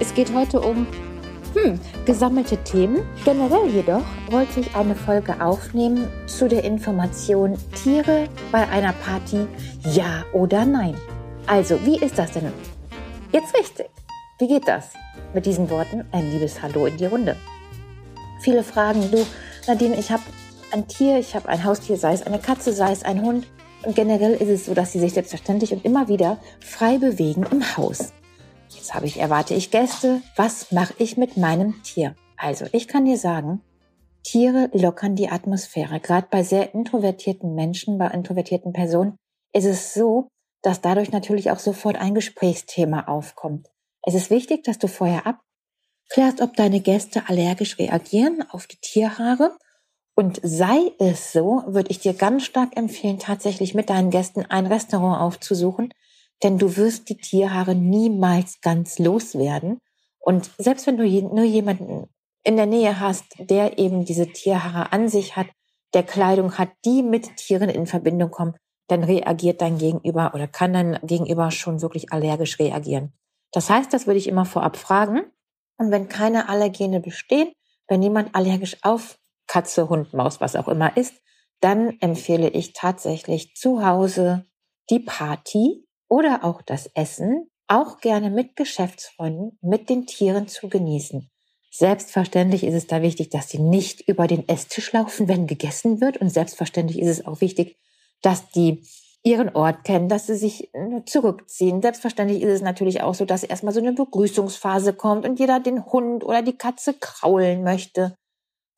Es geht heute um hm, gesammelte Themen. Generell jedoch wollte ich eine Folge aufnehmen zu der Information Tiere bei einer Party ja oder nein. Also, wie ist das denn? Jetzt richtig. Wie geht das? Mit diesen Worten ein liebes Hallo in die Runde. Viele fragen, du, Nadine, ich habe ein Tier, ich habe ein Haustier, sei es eine Katze, sei es ein Hund. Und generell ist es so, dass sie sich selbstverständlich und immer wieder frei bewegen im Haus. Jetzt habe ich, erwarte ich Gäste. Was mache ich mit meinem Tier? Also, ich kann dir sagen, Tiere lockern die Atmosphäre. Gerade bei sehr introvertierten Menschen, bei introvertierten Personen ist es so, dass dadurch natürlich auch sofort ein Gesprächsthema aufkommt. Es ist wichtig, dass du vorher abklärst, ob deine Gäste allergisch reagieren auf die Tierhaare. Und sei es so, würde ich dir ganz stark empfehlen, tatsächlich mit deinen Gästen ein Restaurant aufzusuchen, denn du wirst die Tierhaare niemals ganz loswerden. Und selbst wenn du nur jemanden in der Nähe hast, der eben diese Tierhaare an sich hat, der Kleidung hat, die mit Tieren in Verbindung kommen, dann reagiert dein Gegenüber oder kann dein Gegenüber schon wirklich allergisch reagieren. Das heißt, das würde ich immer vorab fragen. Und wenn keine Allergene bestehen, wenn niemand allergisch auf Katze, Hund, Maus, was auch immer ist, dann empfehle ich tatsächlich zu Hause die Party oder auch das Essen auch gerne mit Geschäftsfreunden, mit den Tieren zu genießen. Selbstverständlich ist es da wichtig, dass sie nicht über den Esstisch laufen, wenn gegessen wird. Und selbstverständlich ist es auch wichtig, dass die ihren Ort kennen, dass sie sich äh, zurückziehen. Selbstverständlich ist es natürlich auch so, dass erstmal so eine Begrüßungsphase kommt und jeder den Hund oder die Katze kraulen möchte.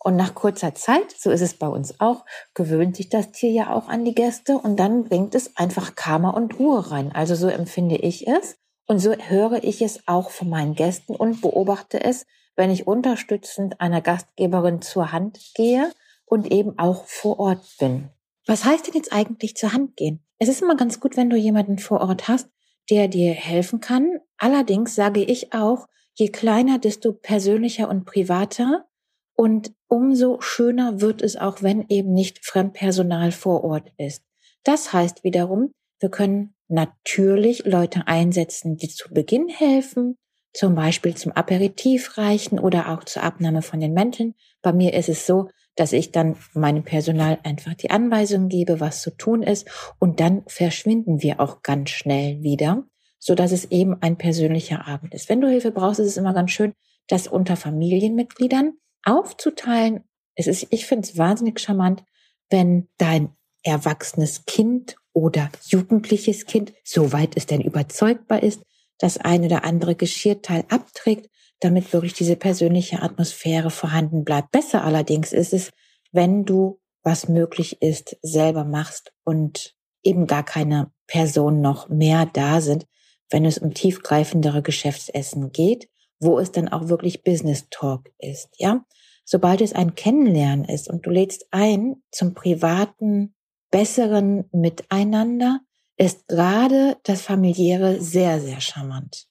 Und nach kurzer Zeit, so ist es bei uns auch, gewöhnt sich das Tier ja auch an die Gäste und dann bringt es einfach Karma und Ruhe rein. Also so empfinde ich es und so höre ich es auch von meinen Gästen und beobachte es, wenn ich unterstützend einer Gastgeberin zur Hand gehe und eben auch vor Ort bin. Was heißt denn jetzt eigentlich zur Hand gehen? Es ist immer ganz gut, wenn du jemanden vor Ort hast, der dir helfen kann. Allerdings sage ich auch, je kleiner, desto persönlicher und privater und umso schöner wird es auch, wenn eben nicht Fremdpersonal vor Ort ist. Das heißt wiederum, wir können natürlich Leute einsetzen, die zu Beginn helfen, zum Beispiel zum Aperitif reichen oder auch zur Abnahme von den Mänteln. Bei mir ist es so, dass ich dann meinem Personal einfach die Anweisungen gebe, was zu tun ist und dann verschwinden wir auch ganz schnell wieder, so dass es eben ein persönlicher Abend ist. Wenn du Hilfe brauchst, ist es immer ganz schön, das unter Familienmitgliedern aufzuteilen. Es ist, ich finde es wahnsinnig charmant, wenn dein erwachsenes Kind oder jugendliches Kind, soweit es denn überzeugbar ist, das eine oder andere Geschirrteil abträgt, damit wirklich diese persönliche Atmosphäre vorhanden bleibt. Besser allerdings ist es, wenn du, was möglich ist, selber machst und eben gar keine Personen noch mehr da sind, wenn es um tiefgreifendere Geschäftsessen geht, wo es dann auch wirklich Business Talk ist, ja. Sobald es ein Kennenlernen ist und du lädst ein zum privaten, besseren Miteinander, ist gerade das familiäre sehr, sehr charmant.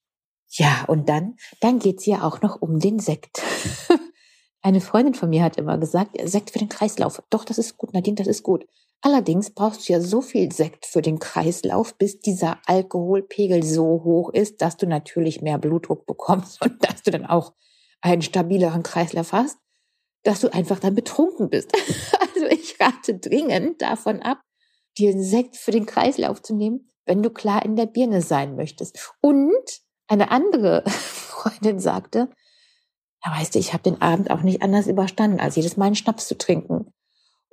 Ja, und dann, dann geht's ja auch noch um den Sekt. Eine Freundin von mir hat immer gesagt, Sekt für den Kreislauf. Doch, das ist gut, Nadine, das ist gut. Allerdings brauchst du ja so viel Sekt für den Kreislauf, bis dieser Alkoholpegel so hoch ist, dass du natürlich mehr Blutdruck bekommst und dass du dann auch einen stabileren Kreislauf hast, dass du einfach dann betrunken bist. Also ich rate dringend davon ab, dir einen Sekt für den Kreislauf zu nehmen, wenn du klar in der Birne sein möchtest. Und eine andere Freundin sagte, ja, weißt du, ich habe den Abend auch nicht anders überstanden, als jedes Mal einen Schnaps zu trinken.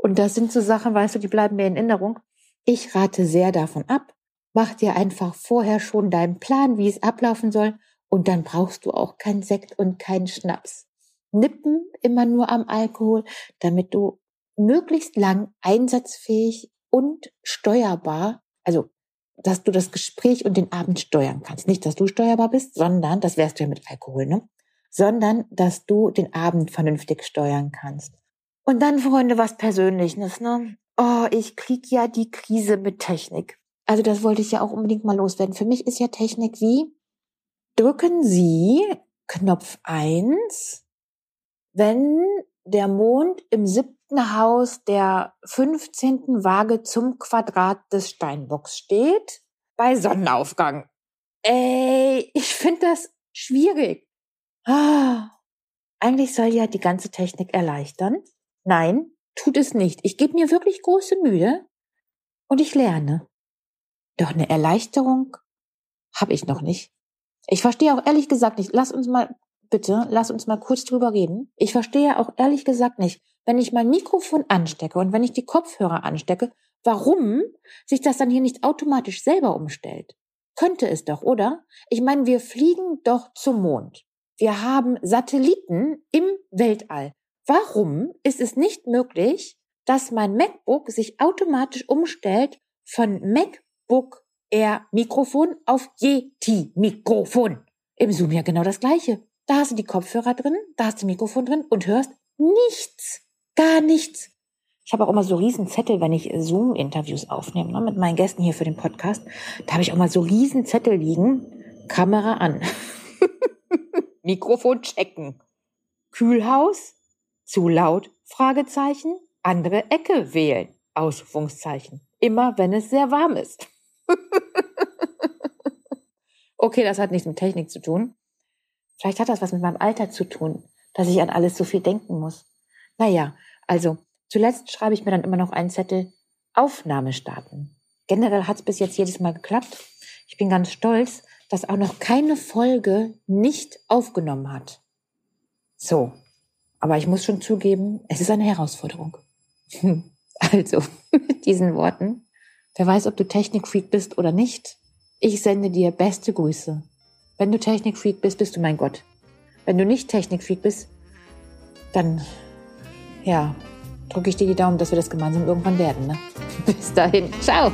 Und das sind so Sachen, weißt du, die bleiben mir in Erinnerung. Ich rate sehr davon ab. Mach dir einfach vorher schon deinen Plan, wie es ablaufen soll. Und dann brauchst du auch keinen Sekt und keinen Schnaps. Nippen immer nur am Alkohol, damit du möglichst lang einsatzfähig und steuerbar, also dass du das Gespräch und den Abend steuern kannst. Nicht, dass du steuerbar bist, sondern, das wärst du ja mit Alkohol, ne? Sondern, dass du den Abend vernünftig steuern kannst. Und dann, Freunde, was Persönliches, ne? Oh, ich krieg ja die Krise mit Technik. Also das wollte ich ja auch unbedingt mal loswerden. Für mich ist ja Technik wie, drücken Sie Knopf eins, wenn der Mond im siebten Haus der 15. Waage zum Quadrat des Steinbocks steht, bei Sonnenaufgang. Ey, ich finde das schwierig. Ah, eigentlich soll ja die ganze Technik erleichtern. Nein, tut es nicht. Ich gebe mir wirklich große Mühe und ich lerne. Doch eine Erleichterung habe ich noch nicht. Ich verstehe auch ehrlich gesagt nicht. Lass uns mal, bitte, lass uns mal kurz drüber reden. Ich verstehe auch ehrlich gesagt nicht, wenn ich mein Mikrofon anstecke und wenn ich die Kopfhörer anstecke, warum sich das dann hier nicht automatisch selber umstellt. Könnte es doch, oder? Ich meine, wir fliegen doch zum Mond. Wir haben Satelliten im Weltall. Warum ist es nicht möglich, dass mein MacBook sich automatisch umstellt von MacBook Air Mikrofon auf Yeti Mikrofon? Im Zoom ja genau das gleiche. Da hast du die Kopfhörer drin, da hast du Mikrofon drin und hörst nichts. Gar nichts. Ich habe auch immer so riesen Zettel, wenn ich Zoom-Interviews aufnehme, ne, mit meinen Gästen hier für den Podcast. Da habe ich auch mal so riesen Zettel liegen. Kamera an. Mikrofon checken. Kühlhaus? Zu laut? Fragezeichen. Andere Ecke wählen. Ausrufungszeichen. Immer wenn es sehr warm ist. okay, das hat nichts mit Technik zu tun. Vielleicht hat das was mit meinem Alter zu tun, dass ich an alles so viel denken muss. Naja, also zuletzt schreibe ich mir dann immer noch einen Zettel Aufnahme starten. Generell hat es bis jetzt jedes Mal geklappt. Ich bin ganz stolz, das auch noch keine Folge nicht aufgenommen hat. So, aber ich muss schon zugeben, es ist eine Herausforderung. Also, mit diesen Worten, wer weiß, ob du Technikfreak bist oder nicht, ich sende dir beste Grüße. Wenn du Technikfreak bist, bist du mein Gott. Wenn du nicht Technikfreak bist, dann, ja, drücke ich dir die Daumen, dass wir das gemeinsam irgendwann werden. Ne? Bis dahin, ciao!